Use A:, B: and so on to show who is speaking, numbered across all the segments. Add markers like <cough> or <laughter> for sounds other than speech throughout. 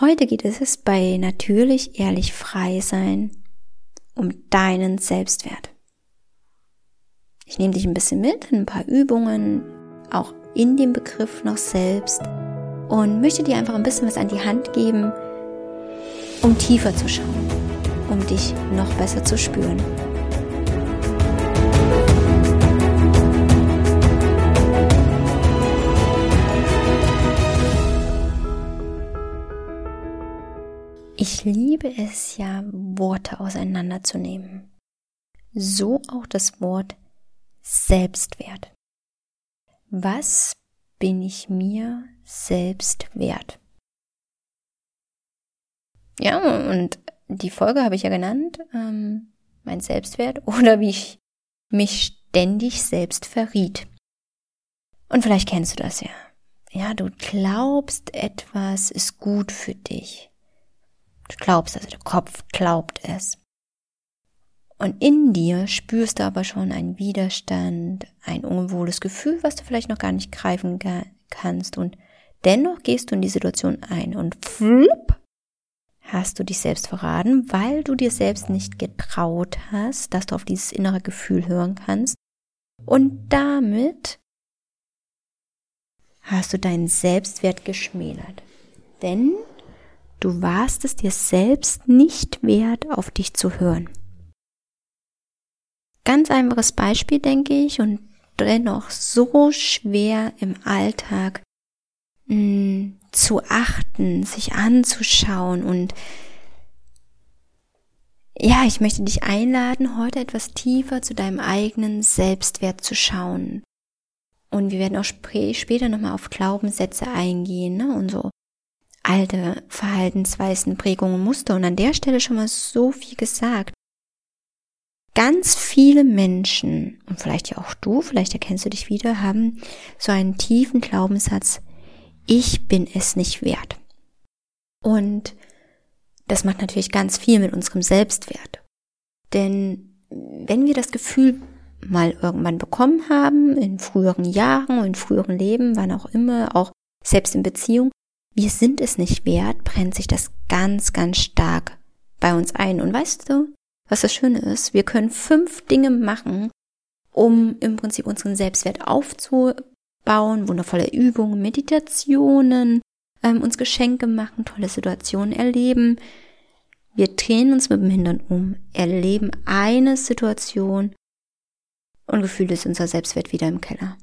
A: Heute geht es bei natürlich ehrlich frei sein um deinen Selbstwert. Ich nehme dich ein bisschen mit in ein paar Übungen, auch in dem Begriff noch selbst und möchte dir einfach ein bisschen was an die Hand geben, um tiefer zu schauen, um dich noch besser zu spüren. Ich liebe es ja, Worte auseinanderzunehmen. So auch das Wort Selbstwert. Was bin ich mir selbst wert? Ja, und die Folge habe ich ja genannt, ähm, mein Selbstwert <laughs> oder wie ich mich ständig selbst verriet. Und vielleicht kennst du das ja. Ja, du glaubst, etwas ist gut für dich. Du glaubst, also der Kopf glaubt es. Und in dir spürst du aber schon einen Widerstand, ein unwohles Gefühl, was du vielleicht noch gar nicht greifen kannst. Und dennoch gehst du in die Situation ein und flupp, hast du dich selbst verraten, weil du dir selbst nicht getraut hast, dass du auf dieses innere Gefühl hören kannst. Und damit hast du deinen Selbstwert geschmälert. Denn Du warst es dir selbst nicht wert, auf dich zu hören. Ganz einfaches Beispiel, denke ich, und dennoch so schwer im Alltag mh, hm, zu achten, sich anzuschauen und ja, ich möchte dich einladen, heute etwas tiefer zu deinem eigenen Selbstwert zu schauen. Und wir werden auch später nochmal auf Glaubenssätze eingehen ne? und so alte Verhaltensweisen, Prägungen, Muster. Und an der Stelle schon mal so viel gesagt. Ganz viele Menschen, und vielleicht ja auch du, vielleicht erkennst du dich wieder, haben so einen tiefen Glaubenssatz, ich bin es nicht wert. Und das macht natürlich ganz viel mit unserem Selbstwert. Denn wenn wir das Gefühl mal irgendwann bekommen haben, in früheren Jahren, in früheren Leben, wann auch immer, auch selbst in Beziehung, wir sind es nicht wert, brennt sich das ganz, ganz stark bei uns ein. Und weißt du, was das Schöne ist? Wir können fünf Dinge machen, um im Prinzip unseren Selbstwert aufzubauen, wundervolle Übungen, Meditationen, ähm, uns Geschenke machen, tolle Situationen erleben. Wir drehen uns mit dem Hintern um, erleben eine Situation und gefühlt ist unser Selbstwert wieder im Keller.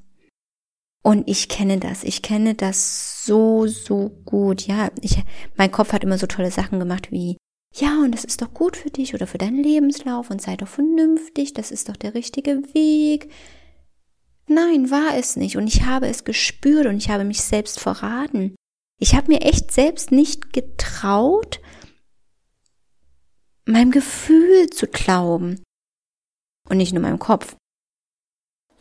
A: Und ich kenne das. Ich kenne das so, so gut. Ja, ich, mein Kopf hat immer so tolle Sachen gemacht wie, ja, und das ist doch gut für dich oder für deinen Lebenslauf und sei doch vernünftig. Das ist doch der richtige Weg. Nein, war es nicht. Und ich habe es gespürt und ich habe mich selbst verraten. Ich habe mir echt selbst nicht getraut, meinem Gefühl zu glauben. Und nicht nur meinem Kopf.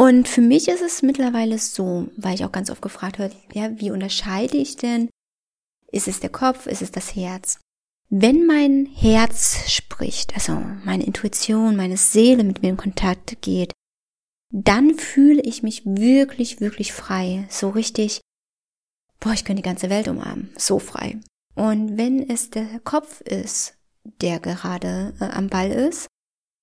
A: Und für mich ist es mittlerweile so, weil ich auch ganz oft gefragt habe, ja, wie unterscheide ich denn? Ist es der Kopf? Ist es das Herz? Wenn mein Herz spricht, also meine Intuition, meine Seele mit mir in Kontakt geht, dann fühle ich mich wirklich, wirklich frei. So richtig, boah, ich könnte die ganze Welt umarmen. So frei. Und wenn es der Kopf ist, der gerade äh, am Ball ist,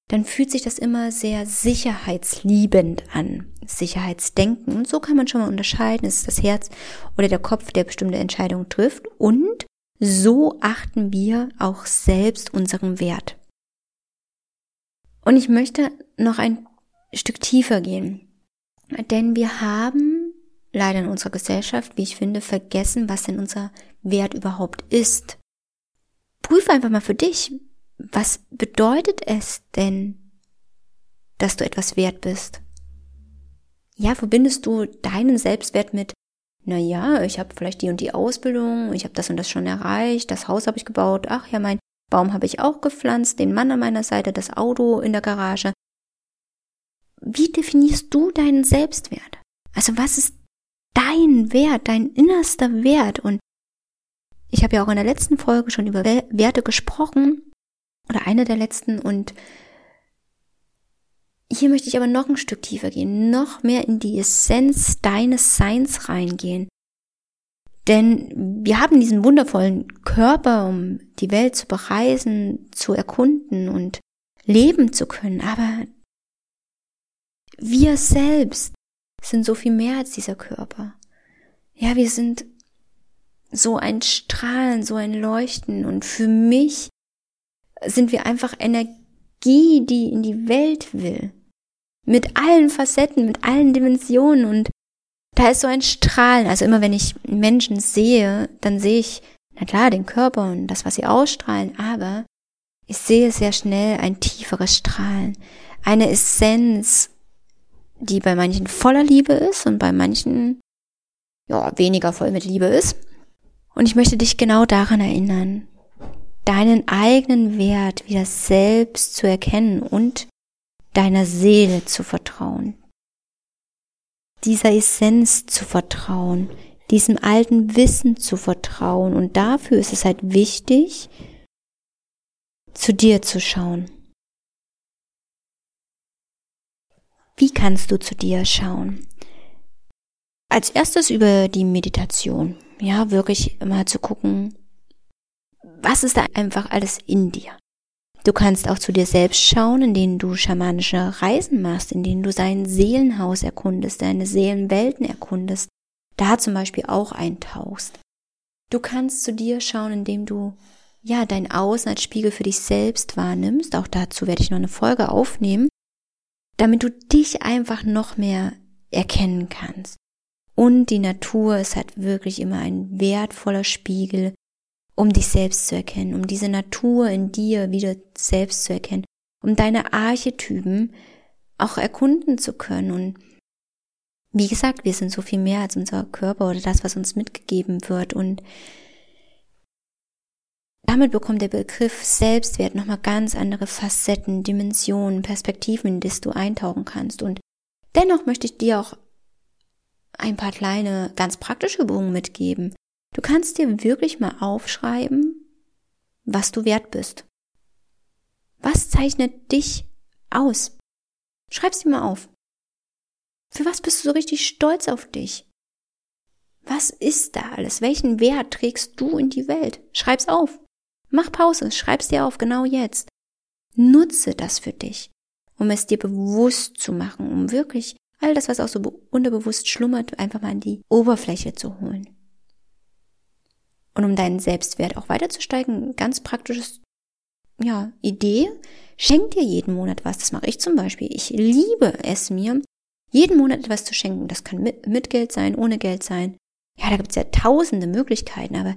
A: dann fühlt sich das immer sehr sicherheitsliebend an, Sicherheitsdenken. Und so kann man schon mal unterscheiden, ist das Herz oder der Kopf, der bestimmte Entscheidungen trifft. Und so achten wir auch selbst unseren Wert. Und ich möchte noch ein Stück tiefer gehen. Denn wir haben leider in unserer Gesellschaft, wie ich finde, vergessen, was denn unser Wert überhaupt ist. Prüfe einfach mal für dich, was bedeutet es denn, dass du etwas wert bist? Ja, verbindest du deinen Selbstwert mit, na ja, ich habe vielleicht die und die Ausbildung, ich habe das und das schon erreicht, das Haus habe ich gebaut, ach ja, mein Baum habe ich auch gepflanzt, den Mann an meiner Seite, das Auto in der Garage. Wie definierst du deinen Selbstwert? Also was ist dein Wert, dein innerster Wert? Und ich habe ja auch in der letzten Folge schon über Werte gesprochen oder eine der letzten und hier möchte ich aber noch ein Stück tiefer gehen, noch mehr in die Essenz deines Seins reingehen. Denn wir haben diesen wundervollen Körper, um die Welt zu bereisen, zu erkunden und leben zu können. Aber wir selbst sind so viel mehr als dieser Körper. Ja, wir sind so ein Strahlen, so ein Leuchten. Und für mich sind wir einfach Energie, die in die Welt will. Mit allen Facetten, mit allen Dimensionen. Und da ist so ein Strahlen. Also immer wenn ich Menschen sehe, dann sehe ich, na klar, den Körper und das, was sie ausstrahlen. Aber ich sehe sehr schnell ein tieferes Strahlen. Eine Essenz, die bei manchen voller Liebe ist und bei manchen ja, weniger voll mit Liebe ist. Und ich möchte dich genau daran erinnern, deinen eigenen Wert wieder selbst zu erkennen und deiner Seele zu vertrauen. Dieser Essenz zu vertrauen, diesem alten Wissen zu vertrauen. Und dafür ist es halt wichtig, zu dir zu schauen. Wie kannst du zu dir schauen? Als erstes über die Meditation. Ja, wirklich mal zu gucken, was ist da einfach alles in dir? Du kannst auch zu dir selbst schauen, indem du schamanische Reisen machst, indem du dein Seelenhaus erkundest, deine Seelenwelten erkundest, da zum Beispiel auch eintauchst. Du kannst zu dir schauen, indem du ja dein Außen als Spiegel für dich selbst wahrnimmst. Auch dazu werde ich noch eine Folge aufnehmen damit du dich einfach noch mehr erkennen kannst. Und die Natur ist halt wirklich immer ein wertvoller Spiegel, um dich selbst zu erkennen, um diese Natur in dir wieder selbst zu erkennen, um deine Archetypen auch erkunden zu können. Und wie gesagt, wir sind so viel mehr als unser Körper oder das, was uns mitgegeben wird. Und damit bekommt der Begriff Selbstwert nochmal ganz andere Facetten, Dimensionen, Perspektiven, in das du eintauchen kannst. Und dennoch möchte ich dir auch ein paar kleine, ganz praktische Übungen mitgeben. Du kannst dir wirklich mal aufschreiben, was du wert bist. Was zeichnet dich aus? Schreib's dir mal auf. Für was bist du so richtig stolz auf dich? Was ist da alles? Welchen Wert trägst du in die Welt? Schreib's auf. Mach Pause, schreib's dir auf, genau jetzt. Nutze das für dich, um es dir bewusst zu machen, um wirklich all das, was auch so unterbewusst schlummert, einfach mal in die Oberfläche zu holen. Und um deinen Selbstwert auch weiterzusteigen, ganz praktisches, ja, Idee, schenk dir jeden Monat was. Das mache ich zum Beispiel. Ich liebe es mir, jeden Monat etwas zu schenken. Das kann mit, mit Geld sein, ohne Geld sein. Ja, da gibt's ja tausende Möglichkeiten, aber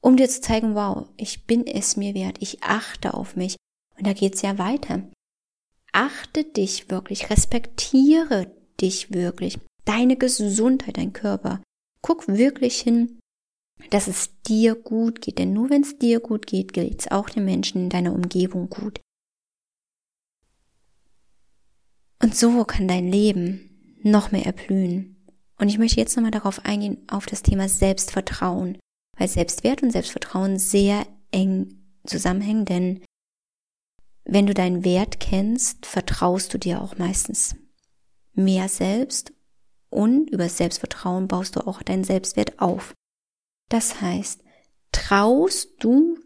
A: um dir zu zeigen, wow, ich bin es mir wert, ich achte auf mich. Und da geht's ja weiter. Achte dich wirklich, respektiere dich wirklich, deine Gesundheit, dein Körper. Guck wirklich hin, dass es dir gut geht, denn nur wenn es dir gut geht, geht's auch den Menschen in deiner Umgebung gut. Und so kann dein Leben noch mehr erblühen. Und ich möchte jetzt nochmal darauf eingehen, auf das Thema Selbstvertrauen weil Selbstwert und Selbstvertrauen sehr eng zusammenhängen, denn wenn du deinen Wert kennst, vertraust du dir auch meistens mehr selbst und über Selbstvertrauen baust du auch deinen Selbstwert auf. Das heißt, traust du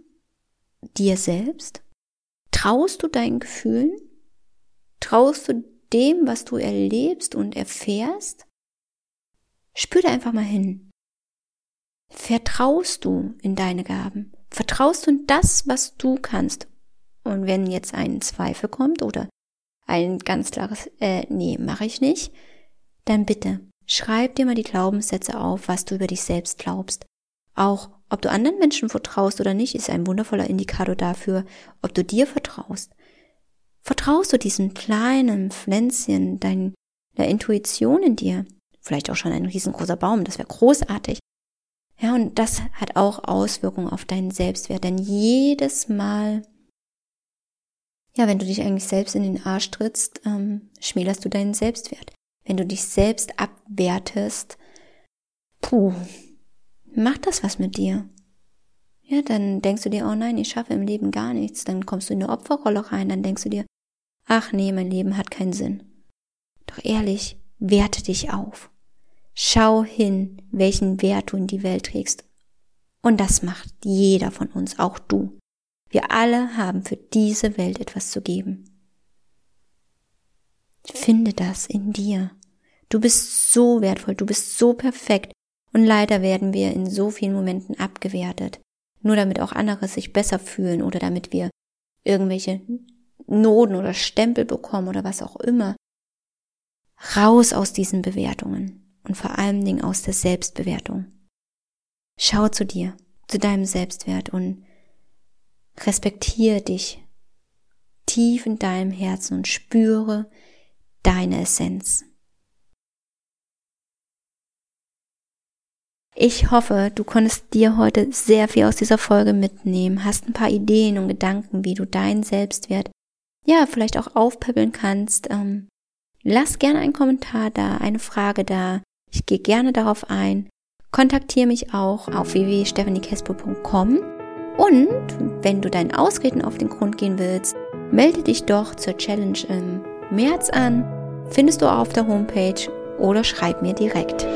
A: dir selbst? Traust du deinen Gefühlen? Traust du dem, was du erlebst und erfährst? Spür da einfach mal hin. Vertraust du in deine Gaben? Vertraust du in das, was du kannst? Und wenn jetzt ein Zweifel kommt oder ein ganz klares, äh, nee, mache ich nicht, dann bitte schreib dir mal die Glaubenssätze auf, was du über dich selbst glaubst. Auch ob du anderen Menschen vertraust oder nicht, ist ein wundervoller Indikator dafür, ob du dir vertraust. Vertraust du diesem kleinen Pflänzchen, deiner Intuition in dir? Vielleicht auch schon ein riesengroßer Baum, das wäre großartig. Ja, und das hat auch Auswirkungen auf deinen Selbstwert, denn jedes Mal, ja, wenn du dich eigentlich selbst in den Arsch trittst, ähm, schmälerst du deinen Selbstwert. Wenn du dich selbst abwertest, puh, macht das was mit dir. Ja, dann denkst du dir, oh nein, ich schaffe im Leben gar nichts. Dann kommst du in eine Opferrolle rein, dann denkst du dir, ach nee, mein Leben hat keinen Sinn. Doch ehrlich, werte dich auf. Schau hin, welchen Wert du in die Welt trägst. Und das macht jeder von uns, auch du. Wir alle haben für diese Welt etwas zu geben. Finde das in dir. Du bist so wertvoll, du bist so perfekt und leider werden wir in so vielen Momenten abgewertet, nur damit auch andere sich besser fühlen oder damit wir irgendwelche Noten oder Stempel bekommen oder was auch immer. Raus aus diesen Bewertungen und vor allen Dingen aus der Selbstbewertung. Schau zu dir, zu deinem Selbstwert und respektiere dich tief in deinem Herzen und spüre deine Essenz. Ich hoffe, du konntest dir heute sehr viel aus dieser Folge mitnehmen, hast ein paar Ideen und Gedanken, wie du deinen Selbstwert ja vielleicht auch aufpäppeln kannst. Ähm, lass gerne einen Kommentar da, eine Frage da. Ich gehe gerne darauf ein. Kontaktiere mich auch auf www.stephaniekespo.com und wenn du deinen Ausreden auf den Grund gehen willst, melde dich doch zur Challenge im März an. Findest du auf der Homepage oder schreib mir direkt.